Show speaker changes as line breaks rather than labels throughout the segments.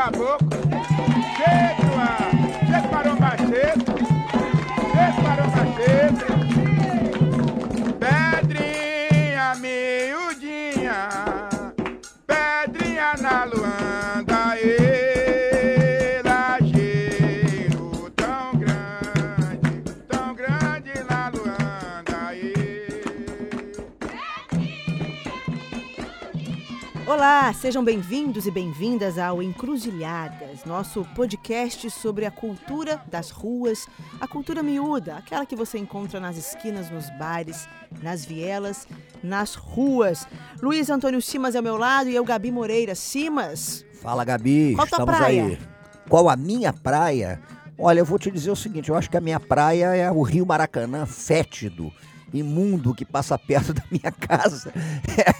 caboclo. Cheio, ah, cheio maromba cheio.
Olá, sejam bem-vindos e bem-vindas ao Encruzilhadas, nosso podcast sobre a cultura das ruas, a cultura miúda, aquela que você encontra nas esquinas, nos bares, nas vielas, nas ruas. Luiz Antônio Simas é ao meu lado e eu, Gabi Moreira. Simas,
Fala, Gabi.
Qual
Estamos
praia?
aí. Qual a minha praia? Olha, eu vou te dizer o seguinte: eu acho que a minha praia é o Rio Maracanã, fétido, imundo, que passa perto da minha casa.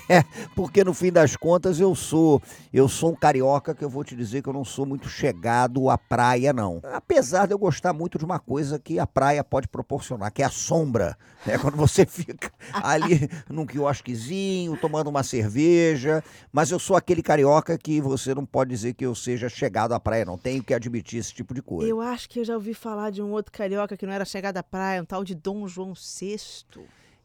É, porque no fim das contas eu sou, eu sou um carioca que eu vou te dizer que eu não sou muito chegado à praia, não. Apesar de eu gostar muito de uma coisa que a praia pode proporcionar, que é a sombra. Né? Quando você fica ali num quiosquezinho, tomando uma cerveja. Mas eu sou aquele carioca que você não pode dizer que eu seja chegado à praia, não. Tenho que admitir esse tipo de coisa.
eu acho que eu já ouvi falar de um outro carioca que não era chegada à praia, um tal de Dom João VI.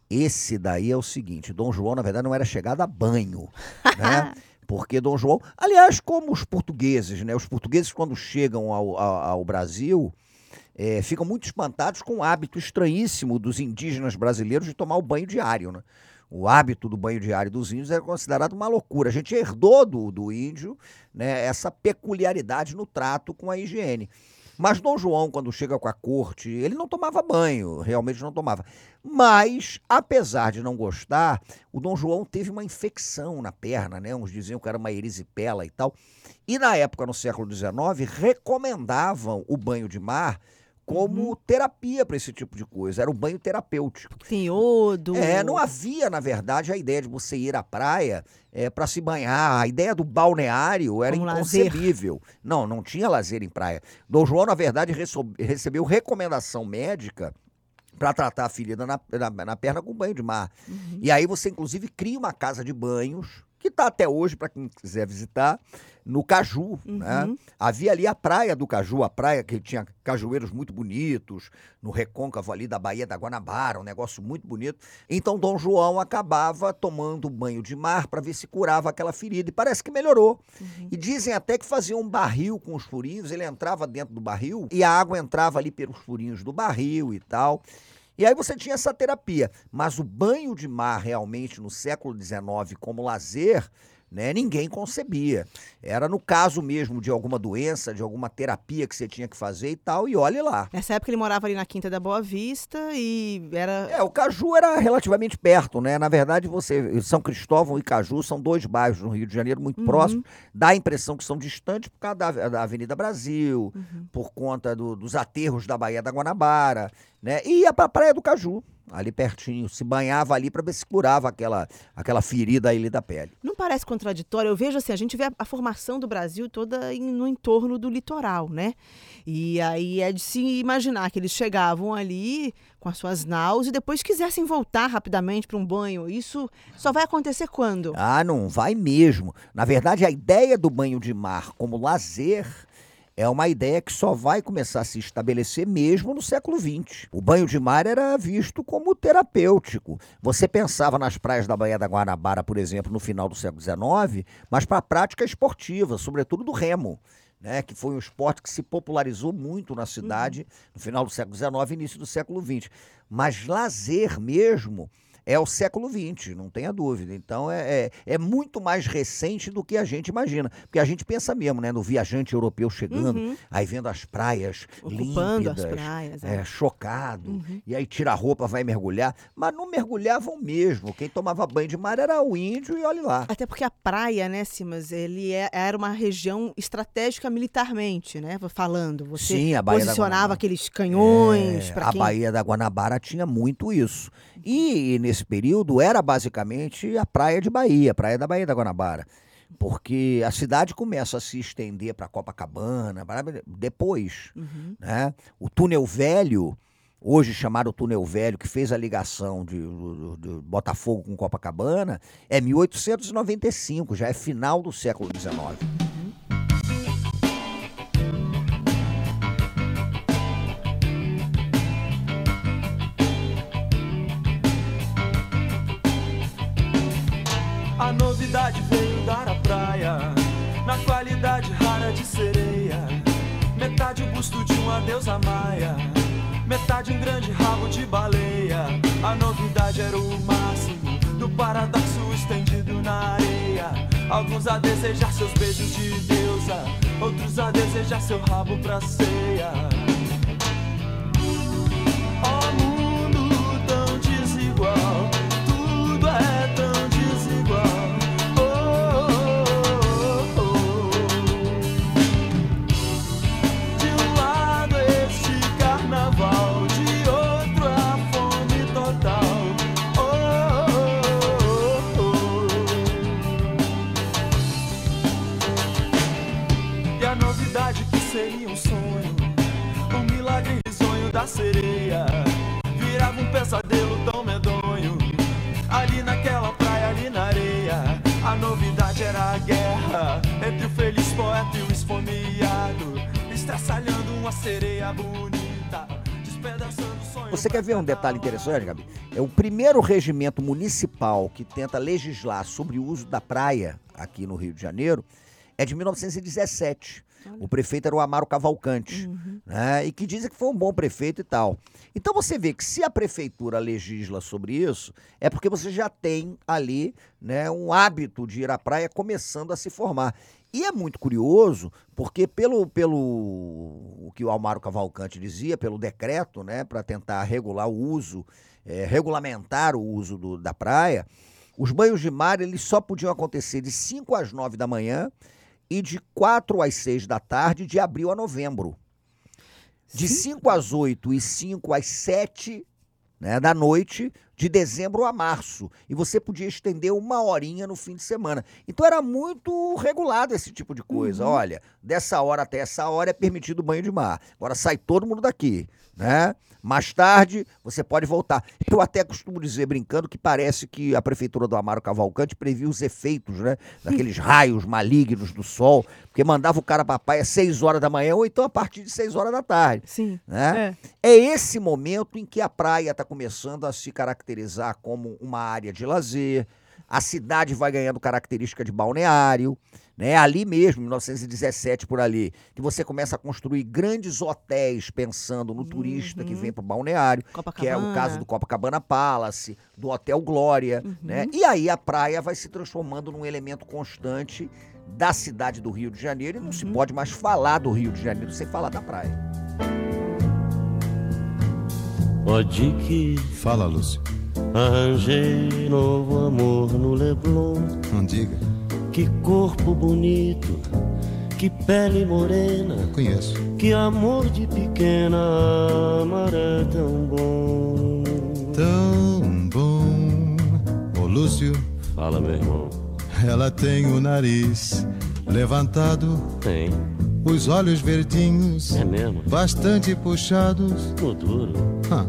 Esse daí é o seguinte: Dom João, na verdade, não era chegado a banho, né? Porque Dom João, aliás, como os portugueses, né? Os portugueses, quando chegam ao, ao, ao Brasil, eh, ficam muito espantados com o hábito estranhíssimo dos indígenas brasileiros de tomar o banho diário, né? O hábito do banho diário dos índios era considerado uma loucura. A gente herdou do, do índio né, essa peculiaridade no trato com a higiene. Mas Dom João, quando chega com a corte, ele não tomava banho, realmente não tomava. Mas, apesar de não gostar, o Dom João teve uma infecção na perna, né? Uns diziam que era uma erisipela e tal. E na época, no século XIX, recomendavam o banho de mar como terapia para esse tipo de coisa. Era o banho terapêutico.
Tem iodo.
É, não havia, na verdade, a ideia de você ir à praia é, para se banhar. A ideia do balneário era
Como lazer.
inconcebível. Não, não tinha lazer em praia. Dom João, na verdade, recebeu recomendação médica para tratar a ferida na, na, na perna com banho de mar.
Uhum.
E aí você, inclusive, cria uma casa de banhos, está até hoje, para quem quiser visitar, no Caju. Né?
Uhum.
Havia ali a praia do Caju, a praia que tinha cajueiros muito bonitos, no recôncavo ali da Baía da Guanabara, um negócio muito bonito. Então Dom João acabava tomando banho de mar para ver se curava aquela ferida. E parece que melhorou.
Uhum.
E dizem até que fazia um barril com os furinhos, ele entrava dentro do barril e a água entrava ali pelos furinhos do barril e tal. E aí você tinha essa terapia. Mas o banho de mar realmente no século XIX como lazer, né, ninguém concebia. Era no caso mesmo de alguma doença, de alguma terapia que você tinha que fazer e tal, e olhe lá.
Nessa época ele morava ali na Quinta da Boa Vista e era.
É, o Caju era relativamente perto, né? Na verdade, você, São Cristóvão e Caju são dois bairros no Rio de Janeiro muito
Uhum.
próximos. Dá a impressão que são distantes por causa da, da Avenida Brasil,
Uhum.
por conta do- dos aterros da Baía da Guanabara, né? E ia pra Praia do Caju, ali pertinho. Se banhava ali para ver se curava aquela, aquela ferida ali da pele.
Não parece contraditório? Eu vejo assim, a gente vê a, a formação do Brasil toda em- no entorno do litoral, né? E aí é de se imaginar que eles chegavam ali com as suas naus e depois quisessem voltar rapidamente para um banho. Isso só vai acontecer quando?
Ah, não vai mesmo. Na verdade, a ideia do banho de mar como lazer é uma ideia que só vai começar a se estabelecer mesmo no século XX. O banho de mar era visto como terapêutico. Você pensava nas praias da Baía da Guanabara, por exemplo, no final do século XIX, mas para a prática esportiva, sobretudo do remo. Né, que foi um esporte que se popularizou muito na cidade no final do século XIX e início do século XX. Mas lazer mesmo é o século XX, não tenha dúvida. Então é, é, é muito mais recente do que a gente imagina. Porque a gente pensa mesmo, né? No viajante europeu chegando,
Uhum.
aí vendo as praias
Ocupando as
límpidas,
praias.
é,
é.
chocado,
Uhum.
e aí tira a roupa, vai mergulhar. Mas não mergulhavam mesmo. Quem tomava banho de mar era o índio e olha lá.
Até porque a praia, né, Simas, ele é- era uma região estratégica militarmente, né? Falando. Você
Sim, a Baía
posicionava aqueles canhões
É, a
quem.
Baía da Guanabara tinha muito isso. E, nesse período era basicamente a praia de Bahia, a praia da Baía da Guanabara. Porque a cidade começa a se estender para Copacabana, depois.
Uhum.
Né? O túnel velho, hoje chamado túnel velho, que fez a ligação de, do- do Botafogo com Copacabana, é 1895, já é final do século XIX.
Novidade veio dar a praia, na qualidade rara de sereia. Metade o busto de uma deusa maia, metade um grande rabo de baleia. A novidade era o máximo do paradoxo estendido na areia. Alguns a desejar seus beijos de deusa, outros a desejar seu rabo pra ceia.
Quer ver um detalhe interessante, Gabi? É o primeiro regimento municipal que tenta legislar sobre o uso da praia aqui no Rio de Janeiro é de 1917. O prefeito era o Amaro Cavalcante, né? E que dizem que foi um bom prefeito e tal. Então você vê que se a prefeitura legisla sobre isso, é porque você já tem ali né, um hábito de ir à praia começando a se formar. E é muito curioso, porque pelo, pelo o que o Amaro Cavalcante dizia, pelo decreto, né, para tentar regular o uso, eh, regulamentar o uso do- da praia, os banhos de mar eles só podiam acontecer de 5 às 9 da manhã e de 4 às 6 da tarde, de abril a novembro. De 5 às 8 e 5 às 7 né, da noite, de dezembro a março. E você podia estender uma horinha no fim de semana. Então era muito regulado esse tipo de coisa. Olha, dessa hora até essa hora é permitido banho de mar. Agora sai todo mundo daqui, né? Mais tarde você pode voltar. Eu até costumo dizer, brincando, que parece que a prefeitura do Amaro Cavalcante previu os efeitos, né? Daqueles raios malignos do sol, porque mandava o cara pra praia às 6 horas da manhã ou então a partir de 6 horas da tarde
Sim.
né?
É.
É esse momento em que a praia está começando a se caracterizar como uma área de lazer, a cidade vai ganhando característica de balneário, né? Ali mesmo, em 1917 por ali, que você começa a construir grandes hotéis pensando no turista que vem para o balneário, que é o
Copacabana.
caso do Copacabana Palace, do Hotel Glória, né? E aí a praia vai se transformando num elemento constante da cidade do Rio de Janeiro e não se pode mais falar do Rio de Janeiro sem falar da praia.
Pode que
Fala, Lúcio.
arranjei novo amor no Leblon.
Não diga.
Que corpo bonito, que pele morena,
Conheço.
que amor de pequena, amar é tão bom.
Tão bom. Ô, Lúcio,
Fala, meu irmão.
ela tem o nariz levantado,
Tem,
os olhos verdinhos,
é mesmo.
bastante puxados.
No duro.
Ah,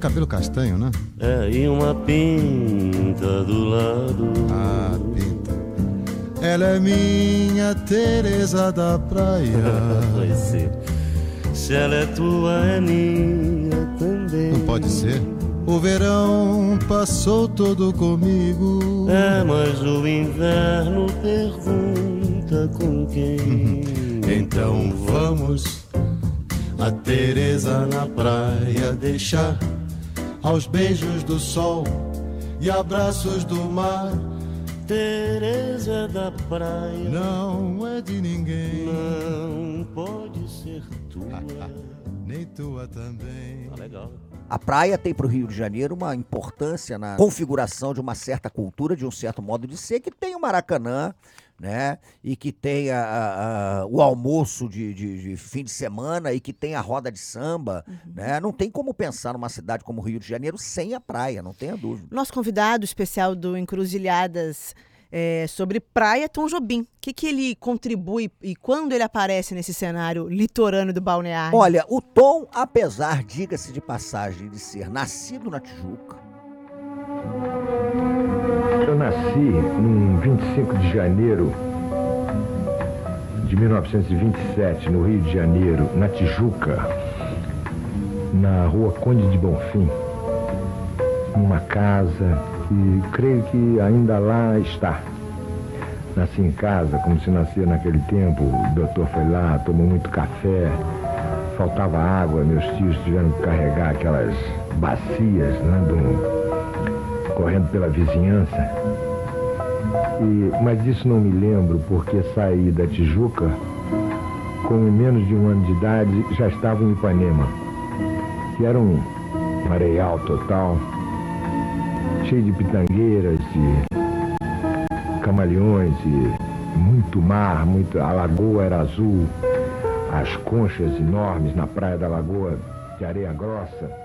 cabelo castanho, né?
É, e uma pinta do lado.
Ah, pinta. Ela é minha Teresa da praia.
Vai ser. Se ela é tua, é minha também.
Não pode ser. O verão passou todo comigo.
É, mas o inverno pergunta com quem.
Então vamos a Teresa na praia deixar aos beijos do sol e abraços do mar.
Teresa da praia
Não é de ninguém,
não pode ser tua.
nem tua também.
Tá legal.
A praia tem para o Rio de Janeiro uma importância na configuração de uma certa cultura, de um certo modo de ser, que tem o Maracanã, né? E que tem a- a- o almoço de, de- de fim de semana e que tem a roda de samba, né? Não tem como pensar numa cidade como o Rio de Janeiro sem a praia, não tenha dúvida.
Nosso convidado especial do Encruzilhadas é, sobre praia, Tom Jobim. O que, que ele contribui e quando ele aparece nesse cenário litorâneo do balneário?
Olha, o Tom, apesar, diga-se de passagem, de ser nascido na Tijuca,
nasci em 25 de janeiro de 1927, no Rio de Janeiro, na Tijuca, na rua Conde de Bonfim, numa casa que creio que ainda lá está. nasci em casa, como se nascia naquele tempo. O doutor foi lá, tomou muito café, faltava água, meus tios tiveram que carregar aquelas bacias, né, do- correndo pela vizinhança. E, mas isso não me lembro porque saí da Tijuca com menos de um ano de idade, já estava em Ipanema, que era um areial total, cheio de pitangueiras e camaleões e muito mar, muito, a lagoa era azul, as conchas enormes na praia da lagoa de areia grossa.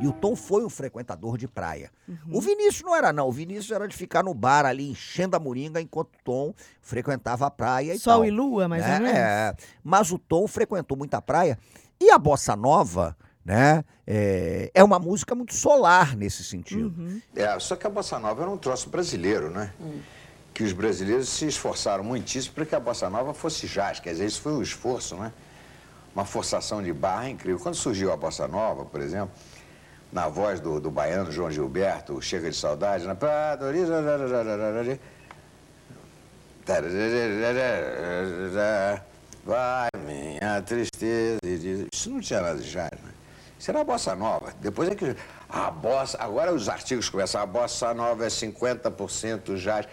E o Tom foi um frequentador de praia. O Vinícius não era, não. O Vinícius era de ficar no bar ali, enchendo a moringa, enquanto o Tom frequentava a praia e
Sol
tal.
e lua, mais
né?
ou menos.
É, mas o Tom frequentou muita praia. E a bossa nova, né? É, é uma música muito solar nesse sentido.
Uhum.
É, só que a bossa nova era um troço brasileiro, né? Que os brasileiros se esforçaram muitíssimo para que a bossa nova fosse jazz. Quer dizer, isso foi um esforço, né? Uma forçação de barra incrível. Quando surgiu a bossa nova, por exemplo, na voz do, do baiano João Gilberto, Chega de Saudade, na Vai minha tristeza. Isso não tinha nada de jazz, né? Isso era a bossa nova. Depois é que a bossa... Agora os artigos começam, a bossa nova é 50% jazz.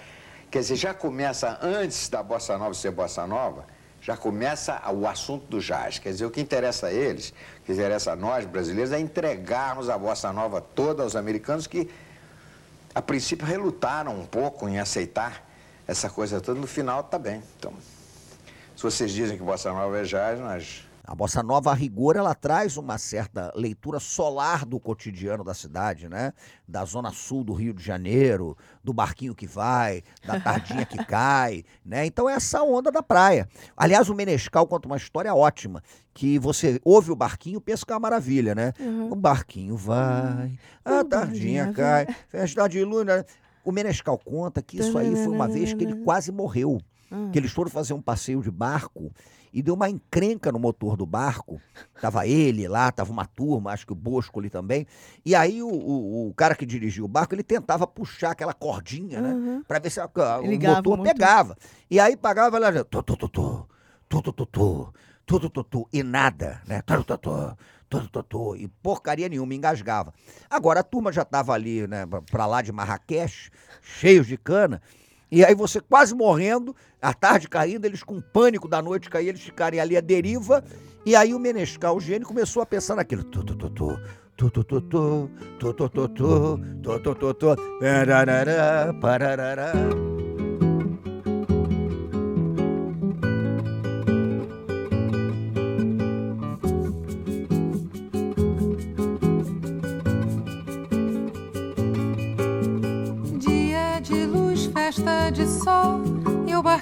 Quer dizer, já começa, antes da bossa nova ser bossa nova, já começa o assunto do jazz. Quer dizer, o que interessa a eles, o que interessa a nós, brasileiros, é entregarmos a bossa nova toda aos americanos que, a princípio, relutaram um pouco em aceitar essa coisa toda. No final, tá bem. Então, se vocês dizem que bossa nova é jazz, nós...
A bossa nova, a rigor, ela traz uma certa leitura solar do cotidiano da cidade, né? Da zona sul do Rio de Janeiro, do barquinho que vai, da tardinha que cai, né? Então é essa onda da praia. Aliás, o Menescal conta uma história ótima, que você ouve o barquinho pensa que é uma maravilha, né? O barquinho vai, a tardinha cai, festa de luna. O Menescal conta que isso aí foi uma vez que ele quase morreu. Que eles foram fazer um passeio de barco e deu uma encrenca no motor do barco. Tava ele lá, tava uma turma, acho que o Bosco ali também. E aí o, o, o cara que dirigia o barco, ele tentava puxar aquela cordinha, né? Pra ver se a- a- o motor
muito.
pegava. E aí pagava lá, tu, tu, tu, tu, tu, tu, tu, tu, tu, tu, tu, tu, e nada, né? Tu, tu, tu, tu, tu, tu, e porcaria nenhuma, engasgava. Agora a turma já tava ali, né, pra lá de Marrakech, cheios de cana, e aí você quase morrendo, a tarde caindo, eles com pânico da noite cair, eles ficarem ali à deriva, e aí o Menescal, o gênio, começou a pensar naquilo, tu, tu, tu, tu, tu, tu, tu, tu, tu, tu, tu, tu, tu, tu, tu, tu, pararará, pararará.
Dia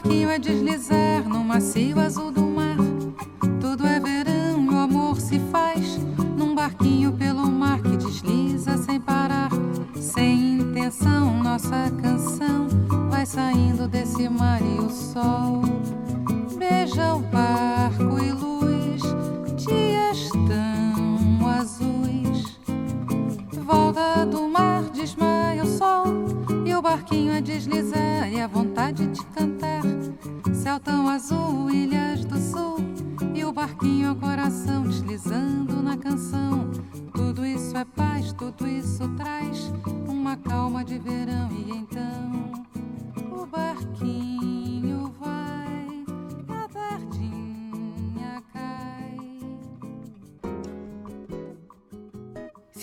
barquinho a deslizar no macio azul do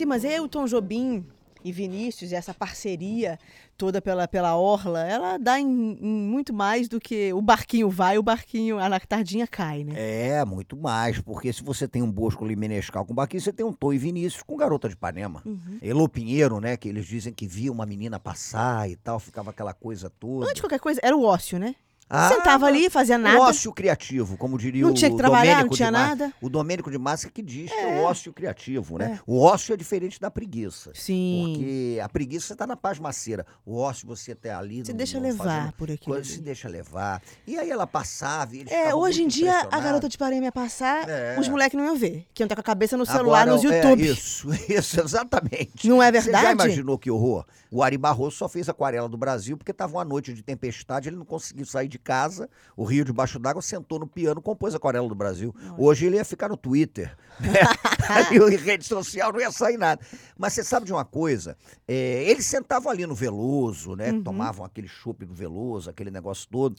mas eu, Tom Jobim e Vinícius, e essa parceria toda pela, pela Orla, ela dá em, em muito mais do que o barquinho vai, o barquinho, a tardinha cai, né?
É, muito mais, porque se você tem um Bosco ali Menescal com barquinho, você tem um Tom e Vinícius com Garota de Ipanema.
Uhum.
Elô Pinheiro, né, que eles dizem que via uma menina passar e tal, ficava aquela coisa toda.
Antes de qualquer coisa, era o ócio, né?
Ah,
Sentava ali, fazia nada.
ócio criativo, como diria
Não
o
tinha que trabalhar,
Domênico
não tinha nada.
O Domênico de Massa que diz que é o ócio criativo, né? O ócio é diferente da preguiça.
Sim.
Porque a preguiça está na pasmaceira. O ócio você tá ali.
Você
não-
deixa
não
levar
fazendo
por
coisa, Se deixa levar. E aí ela passava e eles
É, hoje em dia a garota de Parema ia passar,
É.
os moleques não iam ver. Que iam estar com a cabeça no celular,
Agora,
nos
é,
YouTube.
isso, isso, exatamente.
Não é
Você já
verdade?
imaginou que horror? O Ari Barroso só fez Aquarela do Brasil porque estava uma noite de tempestade, ele não conseguiu sair de casa, o rio debaixo d'água, sentou no piano, compôs Aquarela do Brasil. Hoje ele ia ficar no Twitter, né? Aí em rede social não ia sair nada. Mas você sabe de uma coisa? É, eles sentavam ali no Veloso, né?
Uhum.
Tomavam aquele chopp do Veloso, aquele negócio todo.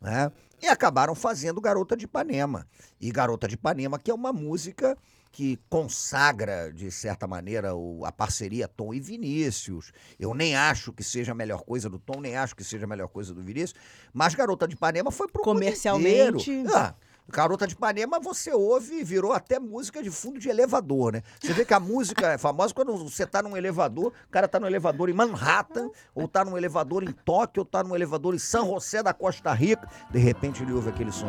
Né? E acabaram fazendo Garota de Ipanema. E Garota de Ipanema, que é uma música que consagra, de certa maneira, o- a parceria Tom e Vinícius. Eu nem acho que seja a melhor coisa do Tom, nem acho que seja a melhor coisa do Vinícius, mas Garota de Ipanema foi pro
Comercialmente.
Ah, Garota de Ipanema, você ouve e virou até música de fundo de elevador, né? Você vê que a música é famosa quando você tá num elevador, o cara tá num elevador em Manhattan, ou tá num elevador em Tóquio, ou tá num elevador em São José da Costa Rica, de repente ele ouve aquele som.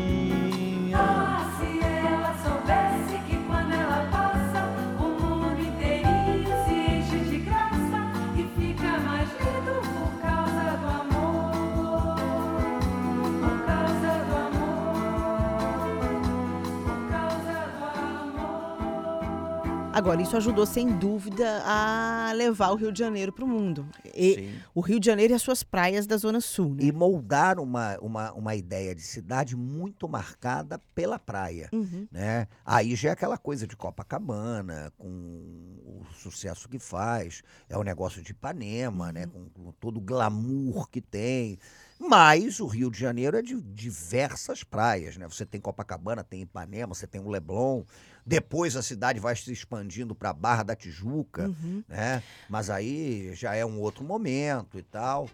Agora, isso ajudou sem dúvida a levar o Rio de Janeiro para o mundo. E
Sim.
o Rio de Janeiro e as suas praias da Zona Sul, né?
E moldar uma, uma, uma ideia de cidade muito marcada pela praia.
Uhum.
né? Aí já é aquela coisa de Copacabana, com o sucesso que faz, é o negócio de Ipanema, né? Com, com todo o glamour que tem. Mas o Rio de Janeiro é de diversas praias, né? Você tem Copacabana, tem Ipanema, você tem o Leblon. Depois a cidade vai se expandindo para a Barra da Tijuca,
Uhum.
né? Mas aí já é um outro momento e tal.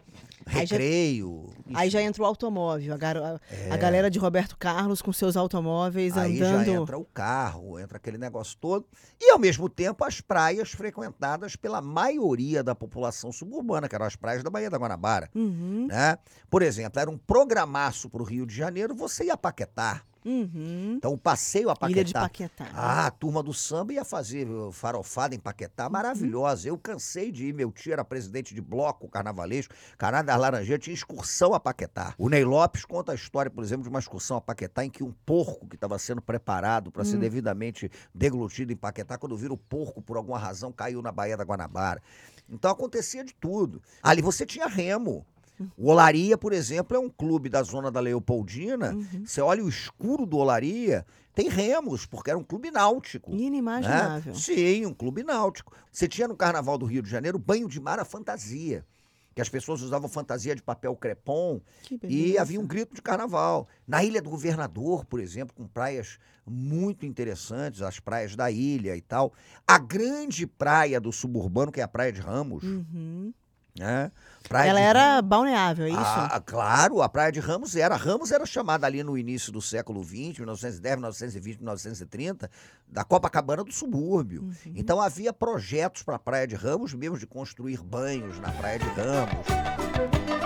Aí já-
Recreio.
Aí já entra o automóvel, a, garo- a- a galera de Roberto Carlos com seus automóveis
É. Aí
andando.
já entra o carro, entra aquele negócio todo. E, ao mesmo tempo, as praias frequentadas pela maioria da população suburbana, que eram as praias da Baía da Guanabara.
Uhum,
Né? Por exemplo, era um programaço para o Rio de Janeiro, você ia a Paquetá.
Uhum.
Então, o passeio a Paquetá.
Ilha de Paquetá.
Ah, a turma do samba ia fazer farofada em
Uhum.
Paquetá, maravilhosa. Eu cansei de ir, meu tio era presidente de bloco carnavalesco, Canal das Laranjeiras tinha excursão a Paquetá. O Ney Lopes conta a história, por exemplo, de uma excursão a Paquetá em que um porco que estava sendo preparado para
Hum.
ser devidamente deglutido em Paquetá, quando vira o porco, por alguma razão, caiu na Baía da Guanabara. Então acontecia de tudo. Ali você tinha remo. O Olaria, por exemplo, é um clube da zona da Leopoldina.
Uhum.
Você olha o escuro do Olaria, tem remos, porque era um clube náutico. né?
Inimaginável.
Sim, um clube náutico. Você tinha no Carnaval do Rio de Janeiro banho de mar à fantasia. Que as pessoas usavam fantasia de papel crepom e havia um grito de carnaval. Na Ilha do Governador, por exemplo, com praias muito interessantes, as praias da ilha e tal. A grande praia do suburbano, que é a Praia de Ramos,
Uhum.
Né? Praia
Ela
de
era balneável, é isso?
ah, claro, a Praia de Ramos era. Ramos era chamada ali no início do século XX, 1910, 1920, 1930, da Copacabana do subúrbio.
Uhum.
Então havia projetos para a Praia de Ramos, mesmo de construir banhos na Praia de Ramos.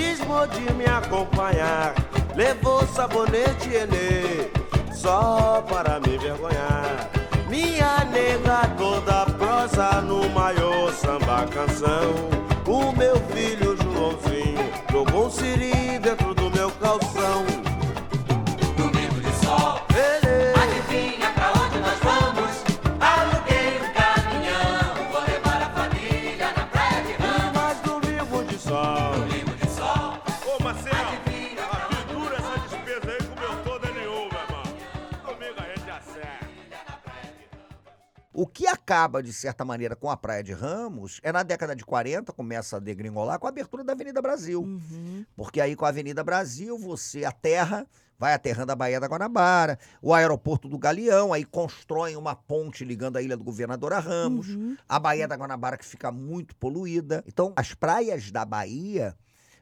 Cismou de me acompanhar.
levou sabonete Enê, só para me vergonhar. Minha nega toda prosa no maior samba canção. O meu filho Joãozinho jogou um siri dentro do meu calção.
Acaba, de certa maneira, com a Praia de Ramos é na década de 40, começa a degringolar com a abertura da Avenida Brasil.
Uhum.
Porque aí com a Avenida Brasil, você aterra, vai aterrando a Baía da Guanabara, o aeroporto do Galeão, aí constroem uma ponte ligando a Ilha do Governador a Ramos,
Uhum.
a Baía da Guanabara que fica muito poluída. Então, as praias da Bahia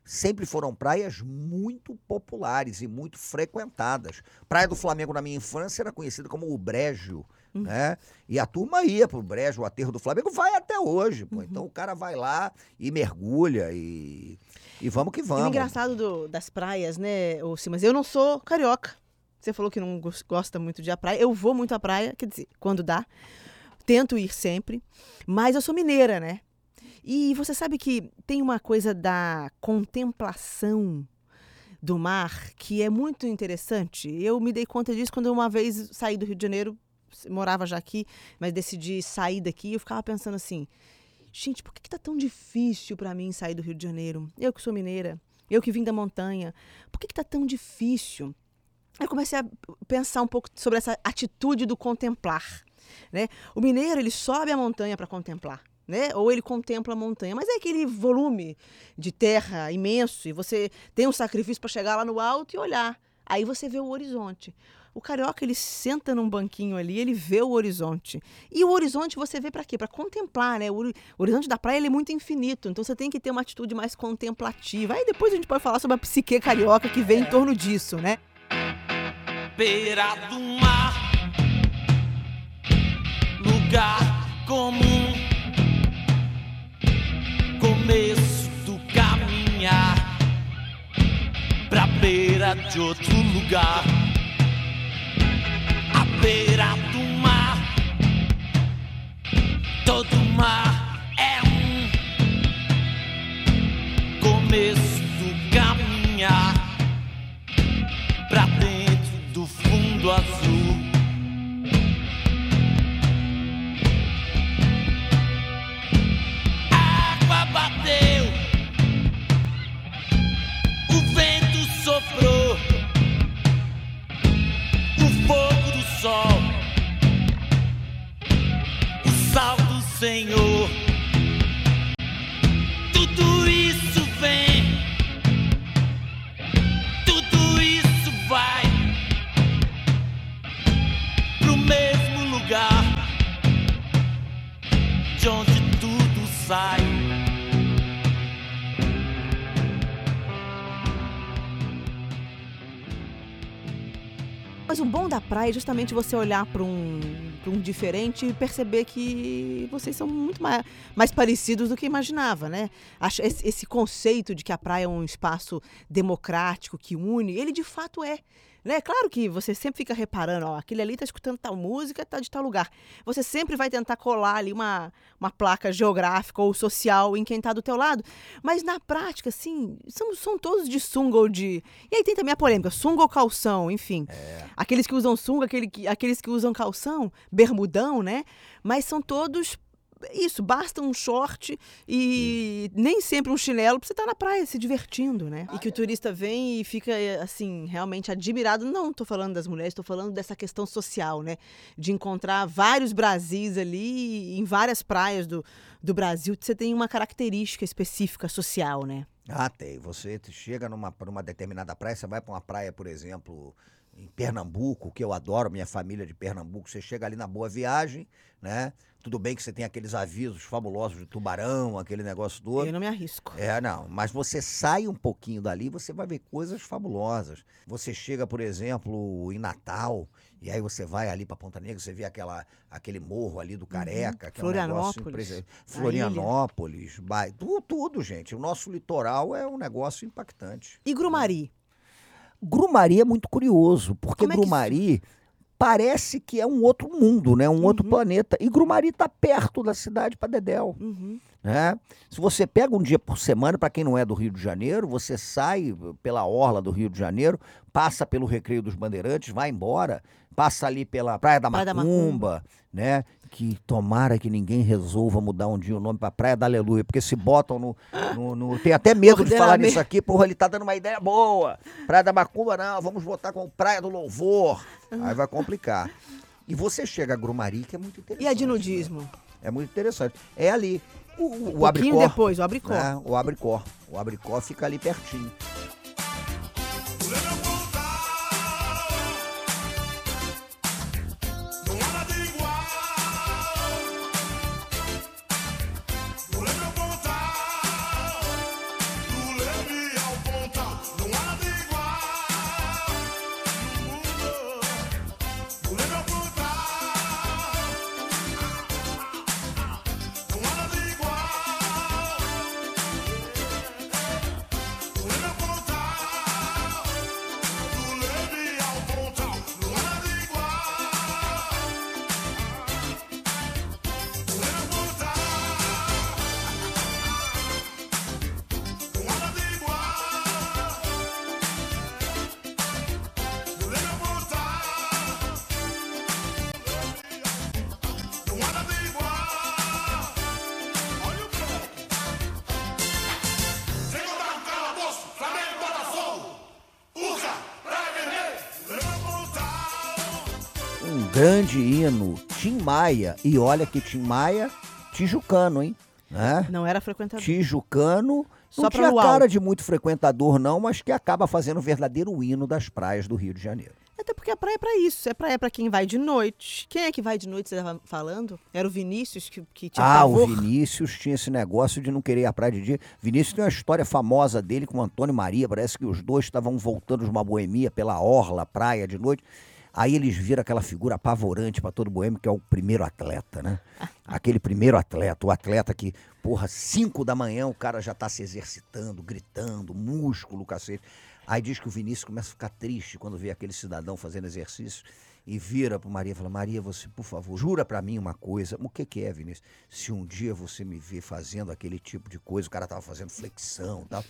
sempre foram praias muito populares e muito frequentadas. Praia do Flamengo na minha infância era conhecida como o Brejo, né? E a turma ia pro Brejo, o aterro do Flamengo, vai até hoje, pô. Então o cara vai lá e mergulha e, e vamos que
E o
vamos.
engraçado do- das praias, né, ô Simas? Eu não sou carioca. Você falou que não gos- gosta muito de à praia. Eu vou muito à praia, quer dizer, quando dá. Tento ir sempre. Mas eu sou mineira, né? E você sabe que tem uma coisa da contemplação do mar que é muito interessante. Eu me dei conta disso quando uma vez saí do Rio de Janeiro, morava já aqui, mas decidi sair daqui. Eu ficava pensando assim: gente, por que, que tá tão difícil para mim sair do Rio de Janeiro? Eu que sou mineira, eu que vim da montanha, por que, que tá tão difícil? Eu comecei a pensar um pouco sobre essa atitude do contemplar. Né? O mineiro ele sobe a montanha para contemplar. Né? Ou ele contempla a montanha, mas é aquele volume de terra imenso e você tem um sacrifício para chegar lá no alto e olhar. Aí você vê o horizonte. O carioca ele senta num banquinho ali, ele vê o horizonte. E o horizonte você vê para quê? Para contemplar, né? O hori- o horizonte da praia ele é muito infinito, então você tem que ter uma atitude mais contemplativa. Aí depois a gente pode falar sobre a psique carioca que vem em torno disso, né?
beira do mar, lugar comum, começo do caminhar pra beira de outro lugar, beira do mar, todo mar é um começo do caminhar pra dentro do fundo azul.
É justamente você olhar para um, pra um diferente e perceber que vocês são muito mais, mais parecidos do que imaginava, né? Acho esse, conceito de que a praia é um espaço democrático que une, ele de fato é. Né? Claro que você sempre fica reparando, ó, aquele ali tá escutando tal música, tá de tal lugar. Você sempre vai tentar colar ali uma, uma placa geográfica ou social em quem tá do teu lado. Mas na prática, assim, são, são todos de sunga ou de. E aí tem também a polêmica, sunga ou calção, enfim. Aqueles que usam sunga, aquele que- aqueles que usam calção, bermudão, né? Mas são todos. Isso, basta um short e nem sempre um chinelo pra você estar na praia se divertindo, né? E que o turista vem e fica, assim, realmente admirado. Não tô falando das mulheres, tô falando dessa questão social, né? De encontrar vários Brasis ali em várias praias do, do Brasil. Você tem uma característica específica social, né?
Ah, tem. Você chega numa, pra uma determinada praia, você vai para uma praia, por exemplo, em Pernambuco, que eu adoro, minha família de Pernambuco. Você chega ali na Boa Viagem, né? Tudo bem que você tem aqueles avisos fabulosos de tubarão, aquele negócio todo.
Eu não me arrisco.
É, não. Mas você sai um pouquinho dali, você vai ver coisas fabulosas. Você chega, por exemplo, em Natal, e aí você vai ali para Ponta Negra, você vê aquela, aquele morro ali do Careca, que é um negócio
Florianópolis,
Florianópolis, Ba- tu- tudo, gente. O nosso litoral é um negócio impactante.
E Grumari?
Grumari é muito curioso, porque
Como é que
Grumari parece que é um outro mundo, né? Um outro
Uhum.
planeta. E Grumari está perto da cidade para Dedéu.
Uhum.
Né? Se você pega um dia por semana, para quem não é do Rio de Janeiro, você sai pela orla do Rio de Janeiro, passa pelo Recreio dos Bandeirantes, vai embora, passa ali pela Praia da
Praia da
Macumba, né? Que tomara que ninguém resolva mudar um dia o nome para Praia da Aleluia, porque se botam no, no, no- Tem até medo de falar nisso aqui, porra, ele tá dando uma ideia boa. Praia da Macumba, não, vamos botar com Praia do Louvor. Aí vai complicar. E você chega a Grumari, que é muito interessante.
E de
né?
nudismo?
É muito interessante. É ali. O, o, o
Um pouquinho
Abricó.
depois, o Abricó.
né? O Abricó. O Abricó fica ali pertinho. Grande hino, Tim Maia. E olha que Tim Maia, tijucano, hein? Né?
Não era frequentador.
Tijucano.
Só
Não tinha
luau.
cara de muito frequentador, não, mas que acaba fazendo o verdadeiro hino das praias do Rio de Janeiro.
Até porque a praia é pra isso. É praia pra quem vai de noite. Quem é que vai de noite, você estava falando? Era o Vinícius que, que tinha
Ah,
pavor?
o Vinícius tinha esse negócio de não querer ir à praia de dia. Vinícius tem uma história famosa dele com o Antônio Maria. Parece que os dois estavam voltando de uma boemia pela orla, praia de noite. Aí eles viram aquela figura apavorante para todo boêmio, que é o primeiro atleta, né? Aquele primeiro atleta, o atleta que, porra, cinco da manhã o cara já tá se exercitando, gritando, músculo, cacete. Aí diz que o Vinícius começa a ficar triste quando vê aquele cidadão fazendo exercício e vira pro Maria e fala: Maria, você, por favor, jura pra mim uma coisa. O que, que é, Vinícius? Se um dia você me ver fazendo aquele tipo de coisa, o cara tava fazendo flexão e tal.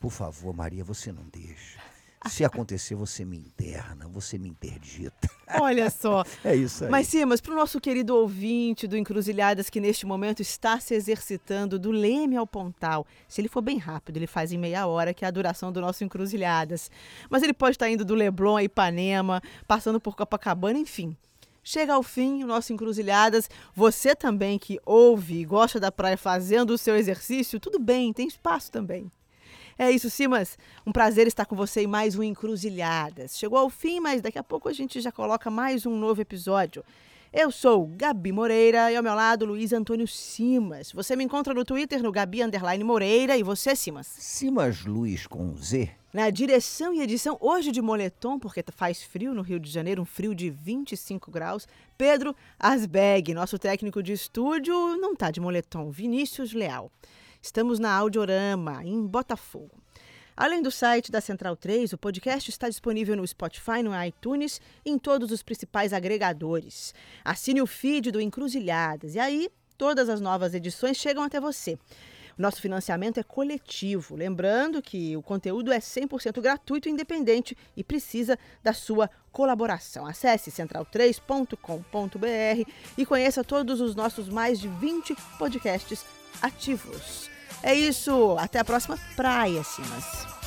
Por favor, Maria, você não deixa. Se acontecer, você me interna, você me interdita.
Olha só.
É isso aí.
Mas Simas, para o nosso querido ouvinte do Encruzilhadas que neste momento está se exercitando do Leme ao Pontal, se ele for bem rápido, ele faz em meia hora, que é a duração do nosso Encruzilhadas. Mas ele pode estar indo do Leblon a Ipanema, passando por Copacabana, enfim. Chega ao fim o nosso Encruzilhadas. Você também que ouve e gosta da praia fazendo o seu exercício, tudo bem, tem espaço também. É isso, Simas. Um prazer estar com você em mais um Encruzilhadas. Chegou ao fim, mas daqui a pouco a gente já coloca mais um novo episódio. Eu sou Gabi Moreira e ao meu lado Luiz Antônio Simas. Você me encontra no Twitter no Gabi Underline Moreira e você, Simas?
Simas Luiz com Z.
Na direção e edição, hoje de moletom, porque faz frio no Rio de Janeiro, um frio de 25 graus. Pedro Asbeg, nosso técnico de estúdio, não tá de moletom. Vinícius Leal. Estamos na Audiorama, em Botafogo. Além do site da Central 3, o podcast está disponível no Spotify, no iTunes e em todos os principais agregadores. Assine o feed do Encruzilhadas e aí todas as novas edições chegam até você. Nosso financiamento é coletivo, lembrando que o conteúdo é 100% gratuito e independente e precisa da sua colaboração. Acesse central3.com.br e conheça todos os nossos mais de 20 podcasts ativos. É isso, até a próxima praia, Simas.